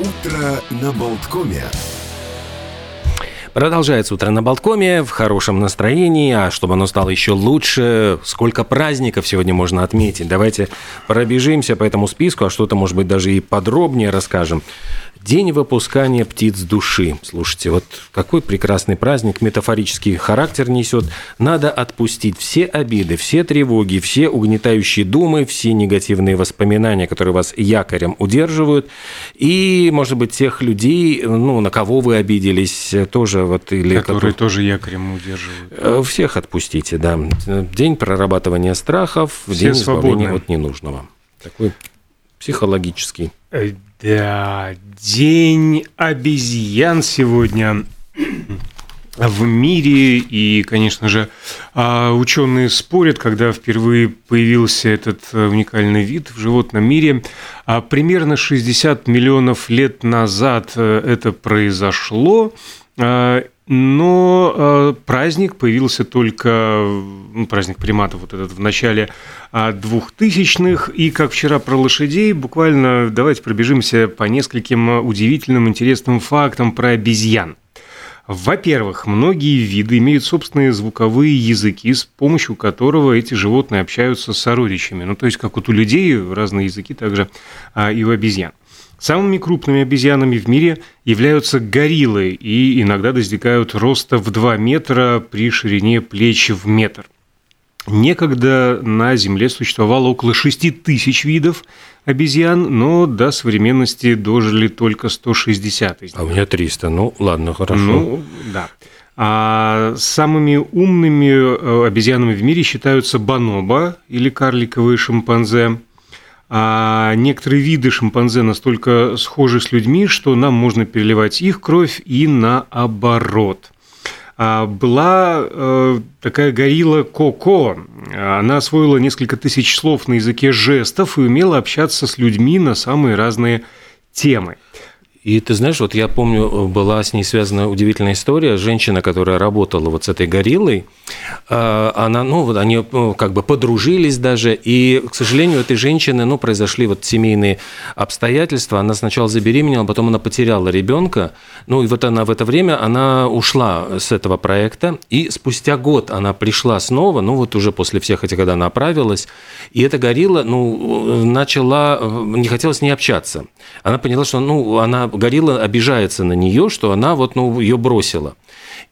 Утро на Болткоме. Продолжается утро на Болткоме в хорошем настроении, а чтобы оно стало еще лучше, сколько праздников сегодня можно отметить. Давайте пробежимся по этому списку, а что-то, может быть, даже и подробнее расскажем. День выпускания птиц души. Слушайте, вот какой прекрасный праздник, метафорический характер несет. Надо отпустить все обиды, все тревоги, все угнетающие думы, все негативные воспоминания, которые вас якорем удерживают. И, может быть, тех людей, ну, на кого вы обиделись, тоже вот... Или которые тоже якорем удерживают. Э, всех отпустите, да. День прорабатывания страхов, Все день свободны. избавления от ненужного. Такой психологический. Да, день обезьян сегодня в мире. И, конечно же, а, ученые спорят, когда впервые появился этот уникальный вид в животном мире. А Примерно 60 миллионов лет назад э, это произошло. Но э, праздник появился только, ну, праздник приматов вот этот в начале а, двухтысячных. И как вчера про лошадей, буквально давайте пробежимся по нескольким удивительным, интересным фактам про обезьян. Во-первых, многие виды имеют собственные звуковые языки, с помощью которого эти животные общаются с сородичами. Ну, то есть, как вот у людей разные языки, также а, и у обезьян. Самыми крупными обезьянами в мире являются гориллы и иногда достигают роста в 2 метра при ширине плеч в метр. Некогда на Земле существовало около 6 тысяч видов обезьян, но до современности дожили только 160 из них. А у меня 300. Ну, ладно, хорошо. Ну, да. А самыми умными э, обезьянами в мире считаются бонобо или карликовые шимпанзе. А некоторые виды шимпанзе настолько схожи с людьми, что нам можно переливать их кровь и наоборот. А Была э, такая горилла Коко. Она освоила несколько тысяч слов на языке жестов и умела общаться с людьми на самые разные темы. И ты знаешь, вот я помню, была с ней связана удивительная история. Женщина, которая работала вот с этой гориллой, э, она, ну, вот они ну, как бы подружились даже, и, к сожалению, у этой женщины, ну, произошли вот семейные обстоятельства. Она сначала забеременела, потом она потеряла ребенка. Ну, и вот она в это время, она ушла с этого проекта, и спустя год она пришла снова, ну, вот уже после всех этих, когда она оправилась, и эта горилла, ну, начала, не хотела с ней общаться. Она поняла, что, ну, она горилла обижается на нее, что она вот, ну, ее бросила.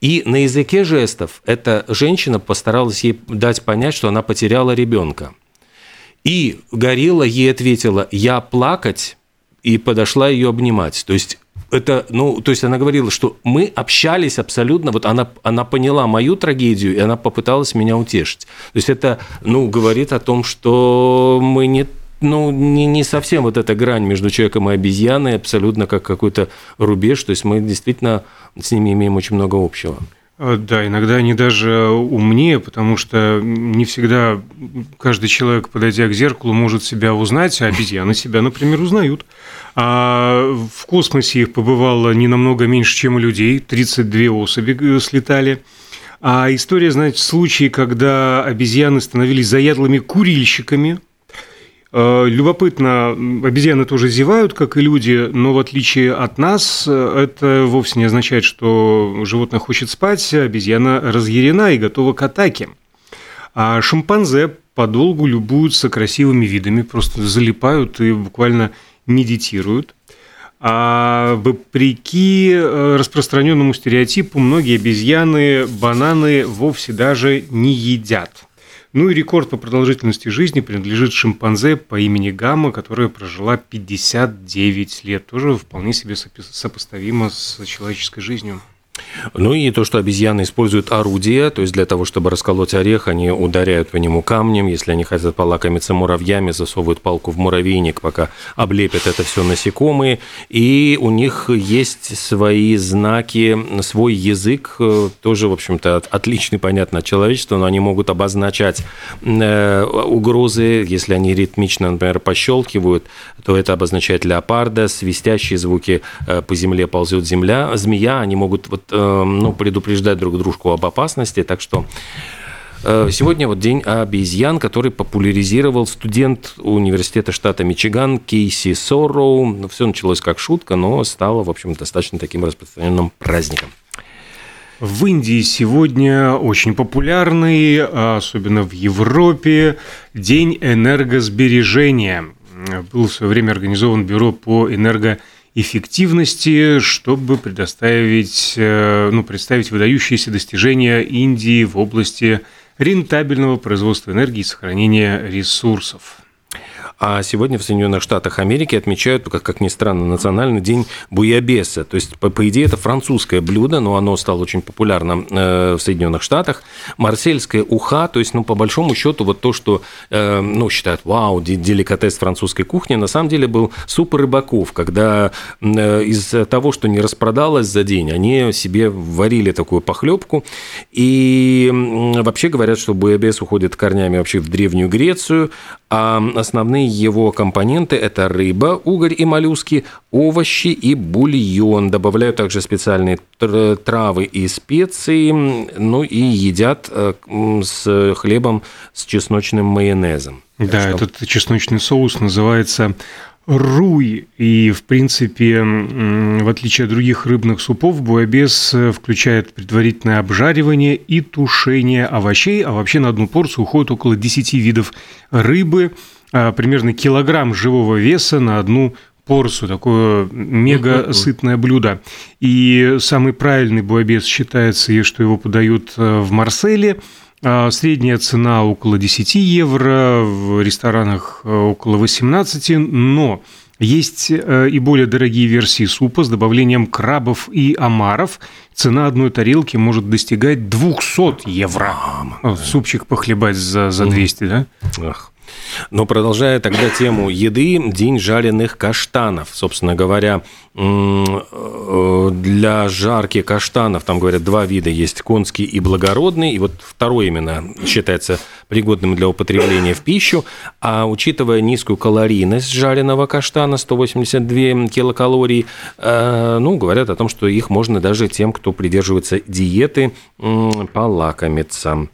И на языке жестов эта женщина постаралась ей дать понять, что она потеряла ребенка. И горилла ей ответила «я плакать» и подошла ее обнимать. То есть это, ну, то есть она говорила, что мы общались абсолютно, вот она, она поняла мою трагедию, и она попыталась меня утешить. То есть это, ну, говорит о том, что мы не ну, не, не совсем вот эта грань между человеком и обезьяной, абсолютно как какой-то рубеж. То есть мы действительно с ними имеем очень много общего. А, Да, иногда они даже умнее, потому что не всегда каждый человек, подойдя к зеркалу, может себя узнать, а обезьяны себя, например, узнают. А в космосе их побывало не намного меньше, чем у людей, 32 особи э, слетали. А история, значит, случаи, когда обезьяны становились заядлыми курильщиками, Э, Любопытно, м, обезьяны тоже зевают, как и люди, но в отличие от нас, э, это вовсе не означает, что животное хочет спать, а обезьяна разъярена и готова к атаке. А шимпанзе подолгу любуются красивыми видами, просто залипают и буквально медитируют. А вопреки э, распространенному стереотипу, многие обезьяны бананы вовсе даже не едят. Ну и рекорд по продолжительности жизни принадлежит шимпанзе по имени Гамма, которая прожила 59 лет. Тоже вполне себе сопоставимо с человеческой жизнью. Ну и то, что обезьяны используют орудия, то есть для того, чтобы расколоть орех, они ударяют по нему камнем, если они хотят полакомиться муравьями, засовывают палку в муравейник, пока облепят это все насекомые, и у них есть свои знаки, свой язык, э, тоже, в общем-то, от- отличный, понятно, от человечества, но они могут обозначать э, угрозы, если они ритмично, например, пощелкивают, то это обозначает леопарда, свистящие звуки э, по земле ползет земля, змея, они могут вот, ну, предупреждать друг дружку об опасности, так что Э, сегодня вот день обезьян, который популяризировал студент университета штата Мичиган Кейси Сорроу. Все началось как шутка, но стало, в общем, достаточно таким распространенным праздником. В Индии сегодня очень популярный, особенно в Европе, День энергосбережения. Был в свое время организован бюро по энергоэффективности, чтобы предоставить, э, ну, представить выдающиеся достижения Индии в области рентабельного производства энергии и сохранения ресурсов. А сегодня в Соединенных Штатах Америки отмечают, как, как ни странно, национальный день буябеса. То есть, по, по идее, это французское блюдо, но оно стало очень популярным э, в Соединенных Штатах. Марсельская уха, то есть, ну, по большому счету, вот то, что, э, ну, считают, вау, деликатес французской кухни, на самом деле был суп рыбаков, когда э, из того, что не распродалось за день, они себе варили такую похлебку. И вообще говорят, что буябес уходит корнями вообще в Древнюю Грецию, а основные его компоненты – это рыба, угорь и моллюски, овощи и бульон. Добавляют также специальные травы и специи, ну и едят э, с хлебом с чесночным майонезом. Да, что... этот чесночный соус называется руй. И, в принципе, в отличие от других рыбных супов, буабес э, включает предварительное обжаривание и тушение овощей, а вообще на одну порцию уходит около 10 видов рыбы, примерно килограмм живого веса на одну порцию, такое мега сытное блюдо. И самый правильный буабес считается, что его подают э, в Марселе – а, средняя цена около 10 евро, в ресторанах э, около 18, но есть э, и более дорогие версии супа с добавлением крабов и омаров. Цена одной тарелки может достигать 200 евро. Супчик похлебать за, за 200, да? Ах. Но продолжая тогда тему еды, день жареных каштанов. Собственно говоря, э, для жарки каштанов, там говорят, два вида есть, конский и благородный, и вот второй именно считается пригодным для употребления в пищу, а учитывая низкую калорийность жареного каштана, 182 килокалорий, э, ну, говорят о том, что их можно даже тем, кто придерживается диеты, полакомиться.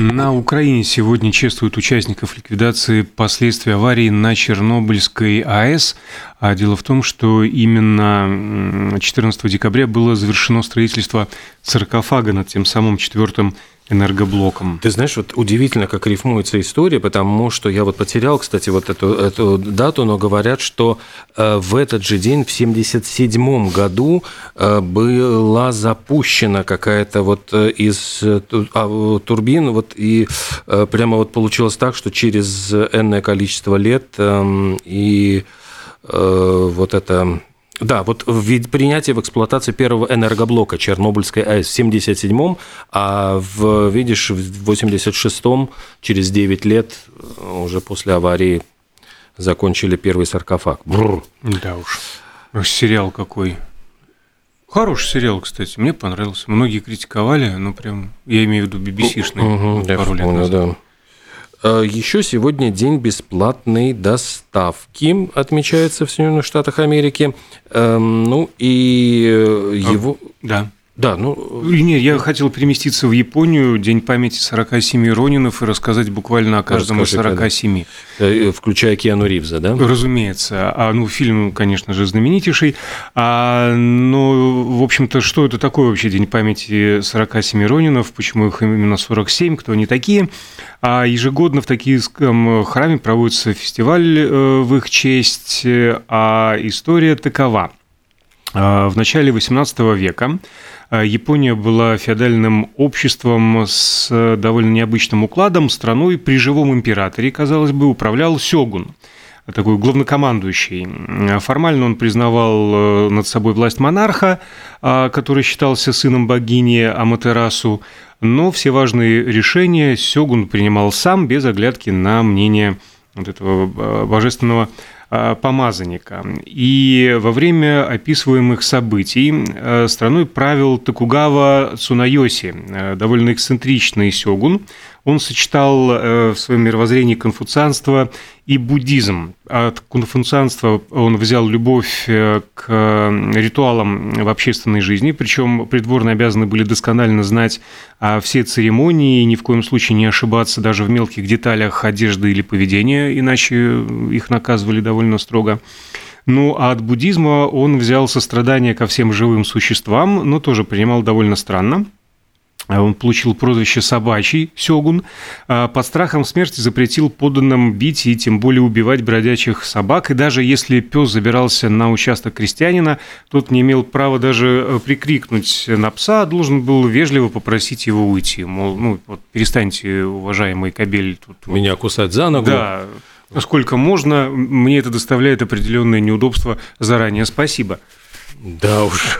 На Украине сегодня чествуют участников ликвидации последствий аварии на Чернобыльской АЭС. А дело в том, что именно 14 декабря было завершено строительство саркофага над тем самым четвертым энергоблоком. Ты знаешь, вот удивительно, как рифмуется история, потому что я вот потерял, кстати, вот эту, эту дату, но говорят, что э, в этот же день, в 1977 году, э, была запущена какая-то вот э, из а, турбин, вот и прямо вот получилось так, что через энное количество лет эм, и вот это да, вот в принятие в эксплуатацию первого энергоблока Чернобыльской АЭС в 77-м, а в, видишь, в 86-м, через 9 лет, уже после аварии, закончили первый саркофаг. Бррр. Да уж. Сериал какой. Хороший сериал, кстати, мне понравился. Многие критиковали, но прям, я имею в виду BBC-шный, угу, пару лет назад. Да. Э, Еще сегодня день бесплатной доставки отмечается в Соединенных Штатах Америки. Эм, ну и э, его... Да. Да, ну... Нет, я хотел переместиться в Японию, День памяти 47 Ронинов, и рассказать буквально о каждом из 47. Э, включая Киану Ривза, да? Разумеется. А, ну, фильм, конечно же, знаменитейший. А, но, в общем-то, что это такое вообще День памяти 47 Ронинов? Почему их именно 47? Кто они такие? А ежегодно в такие храме проводится фестиваль э, в их честь, а история такова. А, в начале XVIII века Япония была феодальным обществом с довольно необычным укладом. Страной при живом императоре, казалось бы, управлял сёгун такой главнокомандующий. Формально он признавал э, над собой власть монарха, а, который считался сыном богини Аматерасу, но все важные решения Сёгун принимал сам, без оглядки на мнение вот этого э, божественного Э, помазанника. И во время описываемых событий э, страной правил Токугава Цунайоси, э, довольно эксцентричный сёгун. Он сочетал в своем мировоззрении конфуцианство и буддизм. От конфуцианства он взял любовь к ритуалам в общественной жизни, причем придворные обязаны были досконально знать все церемонии, ни в коем случае не ошибаться даже в мелких деталях одежды или поведения, иначе их наказывали довольно строго. Ну, а от буддизма он взял сострадание ко всем живым существам, но тоже принимал довольно странно. Он получил прозвище «собачий» Сёгун. А под страхом смерти запретил подданным бить и тем более убивать бродячих собак. И даже если пес забирался на участок крестьянина, тот не имел права даже э, прикрикнуть на пса, а должен был вежливо попросить его уйти. Мол, ну, вот перестаньте, уважаемый кобель. Тут... Меня кусать за ногу. Да, сколько можно. Мне это доставляет определенное неудобство. Заранее спасибо. Да уж,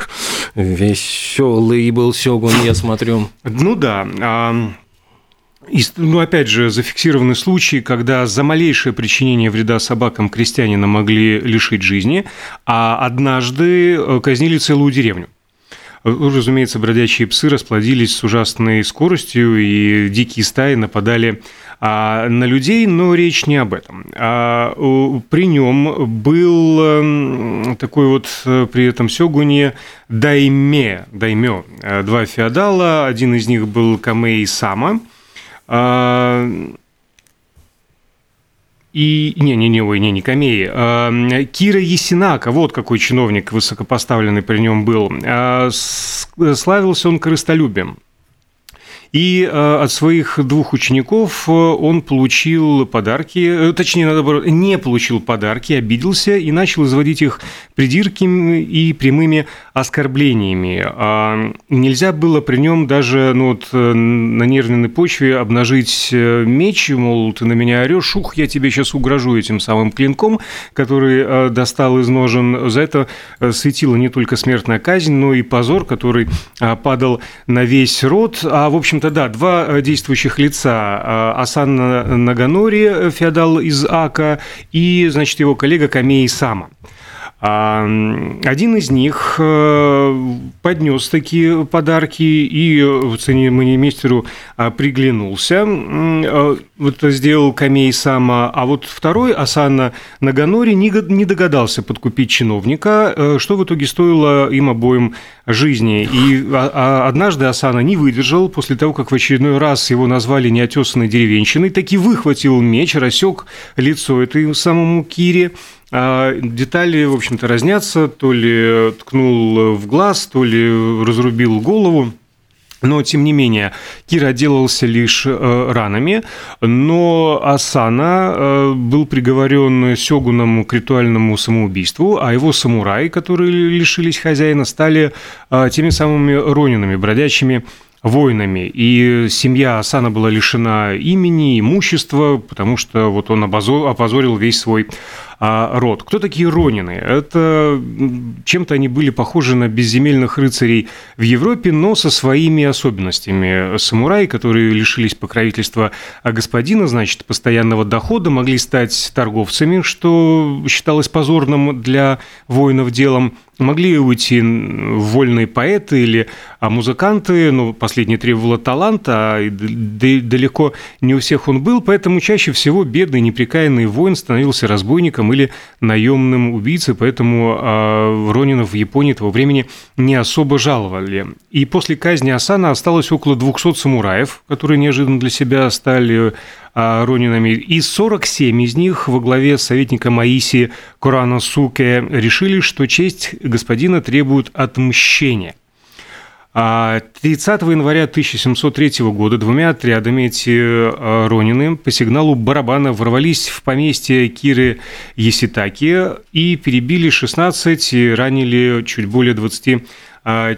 веселый был Сёгун, я смотрю. Ну да. А... И, ну, опять же, зафиксированы случаи, когда за малейшее причинение вреда собакам крестьянина могли лишить жизни, а однажды э, казнили целую деревню. Разумеется, бродячие псы расплодились с ужасной скоростью, и дикие стаи нападали а, на людей, но речь не об этом. А, при нем был эм, такой вот э, при этом сёгуне дайме, даймё, э, два феодала, один из них был Камей Сама, а, и не, не, не, ой, не, не Камеи. А, Кира Есинака, вот какой чиновник высокопоставленный при нем был. Славился он корыстолюбием. И э, от своих двух учеников э, он получил подарки, э, точнее, наоборот, не получил подарки, обиделся и начал изводить их придирками и прямыми оскорблениями. А нельзя было при нем даже ну, вот, на нервной почве обнажить меч, мол, ты на меня орешь, ух, я тебе сейчас угрожу этим самым клинком, который достал из ножен. За это светила не только смертная казнь, но и позор, который падал на весь род. А, в общем, общем-то, да, два э, действующих лица. Э, Асан Наганори, э, феодал из Ака, и, значит, его коллега Камей Сама. А, один из них поднес такие подарки и церемонимейстеру приглянулся, вот сделал камей сама, а вот второй, Асана Наганори, не догадался подкупить чиновника, что в итоге стоило им обоим жизни. И а, а однажды Асана не выдержал, после того, как в очередной раз его назвали неотесанной деревенщиной, таки выхватил меч, рассек лицо этой самому Кире, а детали, в общем-то, разнятся, то ли ткнул в глаз, то ли разрубил голову. Но, тем не менее, Кира отделался лишь э, ранами, но Асана э, был приговорен Сёгуном к ритуальному самоубийству, а его самураи, которые лишились хозяина, стали э, теми самыми ронинами, бродячими воинами. И семья Асана была лишена имени, имущества, потому что вот он опозорил весь свой род. Кто такие ронины? Это чем-то они были похожи на безземельных рыцарей в Европе, но со своими особенностями. Самураи, которые лишились покровительства господина, значит, постоянного дохода, могли стать торговцами, что считалось позорным для воинов делом могли уйти вольные поэты или а музыканты, но последний требовало таланта, а далеко не у всех он был, поэтому чаще всего бедный неприкаянный воин становился разбойником или наемным убийцей, поэтому а, Ронинов в Японии того времени не особо жаловали. И после казни Асана осталось около 200 самураев, которые неожиданно для себя стали а, Ронинами, и 47 из них во главе с советником Аиси Корана Суке решили, что честь господина требует отмщения – 30 а января 1703 года двумя отрядами эти э, ронины по сигналу барабана ворвались в поместье Киры Еситаки и перебили 16 и ранили чуть более 20 а,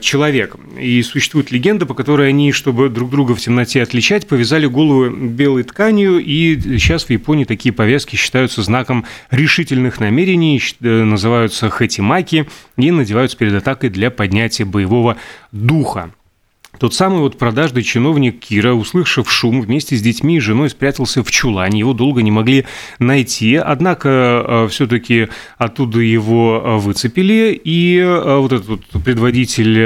человек. И существует легенда, по которой они, чтобы друг друга в темноте отличать, повязали голову белой тканью, и сейчас в Японии такие повязки считаются знаком решительных намерений, э, называются хатимаки и надеваются перед атакой для поднятия боевого духа. Тот самый вот продажный чиновник Кира, услышав шум, вместе с детьми и женой спрятался в чулане. Его долго не могли найти, однако э, все-таки оттуда его э, выцепили, и э, вот этот вот предводитель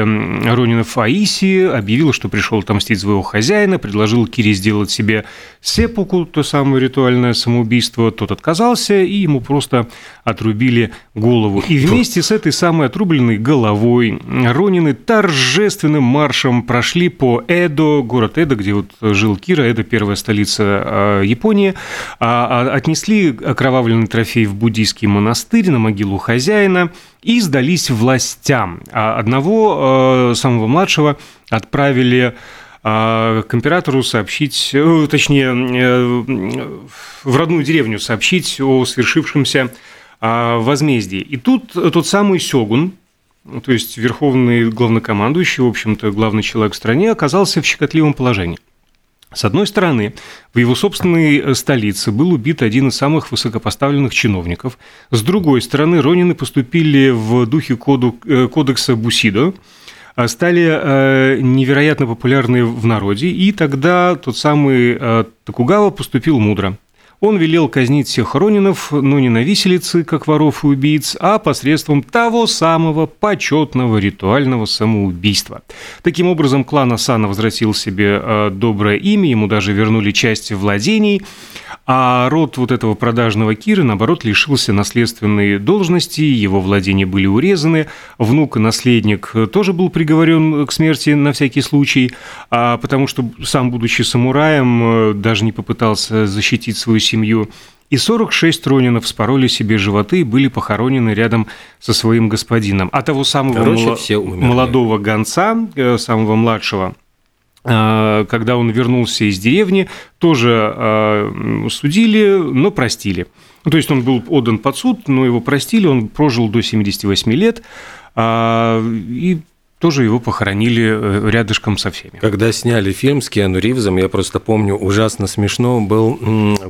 Ронина Фаиси объявил, что пришел отомстить своего хозяина, предложил Кире сделать себе сепуку, то самое ритуальное самоубийство. Тот отказался, и ему просто отрубили голову. И вместе с этой самой отрубленной головой Ронины торжественным маршем прошли по Эдо, город Эдо, где вот жил Кира, Эдо первая столица а, Японии, а, а, отнесли окровавленный трофей в буддийский монастырь на могилу хозяина и сдались властям. Одного самого младшего отправили к императору сообщить, э, точнее, э, в родную деревню сообщить о свершившемся возмездии. И тут тот самый Сёгун, то есть верховный главнокомандующий, в общем-то, главный человек в стране, оказался в щекотливом положении. С одной стороны, в его собственной э, столице был убит один из самых высокопоставленных чиновников. С другой стороны, Ронины поступили в духе коду, э, кодекса Бусидо, а стали э, невероятно популярны в народе, и тогда тот самый Токугава поступил мудро. Он велел казнить всех Ронинов, но не на виселице, как воров и убийц, а посредством того самого почетного ритуального самоубийства. Таким образом, клан Асана возвратил себе э, доброе имя, ему даже вернули часть владений, а род вот этого продажного Кира, наоборот, лишился наследственной должности, его владения были урезаны, внук и наследник тоже был приговорен к смерти на всякий случай, а потому что сам, будучи самураем, э, даже не попытался защитить свою семью. И 46 ронинов спороли себе животы и были похоронены рядом со своим господином. А того самого Короче, мол... молодого гонца, э, самого младшего, а, когда он вернулся из деревни, тоже а, судили, но простили. Ну, то есть он был отдан под суд, но его простили, он прожил до 78 лет, а, и тоже его похоронили э, рядышком со всеми. Когда сняли фильм с Киану Ривзом, я просто помню, ужасно смешно был,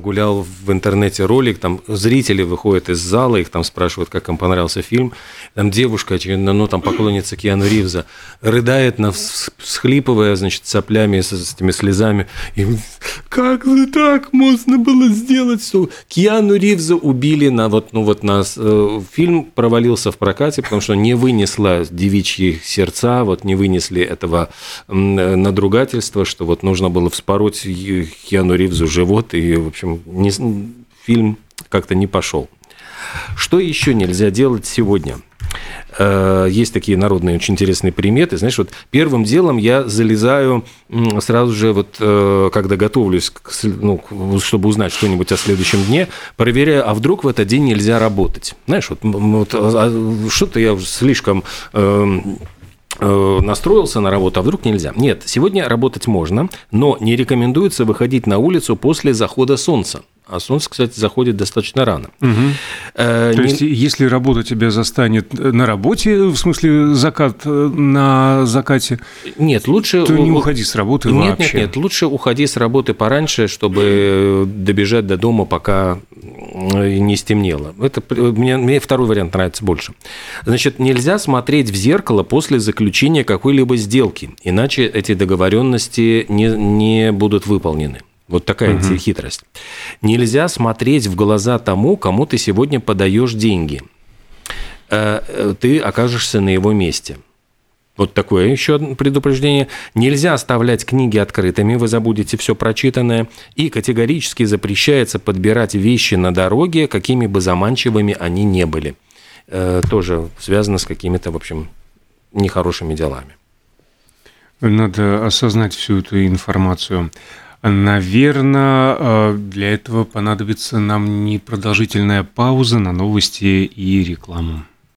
гулял в интернете ролик, там зрители выходят из зала, их там спрашивают, как им понравился фильм, там девушка, ну, там поклонница Киану Ривза, рыдает, на, всхлипывая, значит, соплями, с, с этими слезами, и как же так можно было сделать, что Киану Ривза убили на вот, ну, вот нас, э, фильм провалился в прокате, потому что не вынесла девичьи сердца отца вот не вынесли этого надругательства, что вот нужно было вспороть Киану Ривзу живот, и, в общем, не, фильм как-то не пошел. Что еще нельзя делать сегодня? Э, есть такие народные очень интересные приметы. Знаешь, вот первым делом я залезаю сразу же, вот э, когда готовлюсь, ну, чтобы узнать что-нибудь о следующем дне, проверяю, а вдруг в этот день нельзя работать. Знаешь, вот, вот а, а что-то я слишком эм, Э, настроился на работу, а вдруг нельзя. Нет, сегодня работать можно, но не рекомендуется выходить на улицу после захода солнца. А солнце, кстати, заходит достаточно рано. Угу. Э, То не... есть, если работа тебя застанет на работе, в смысле закат э, на закате, нет, лучше то не уходи с работы нет, вообще. Нет, нет, лучше уходи с работы пораньше, чтобы добежать до дома, пока не стемнело. Это мне, мне второй вариант нравится больше. Значит, нельзя смотреть в зеркало после заключения какой-либо сделки, иначе эти договоренности не, не будут выполнены. Вот такая угу. хитрость. Нельзя смотреть в глаза тому, кому ты сегодня подаешь деньги. Э, э, ты окажешься на его месте. Вот такое еще предупреждение. Нельзя оставлять книги открытыми, вы забудете все прочитанное. И категорически запрещается подбирать вещи на дороге, какими бы заманчивыми они не были. Э, тоже связано с какими-то, в общем, нехорошими делами. Надо осознать всю эту информацию. Наверное, э, для этого понадобится нам непродолжительная пауза на новости и рекламу.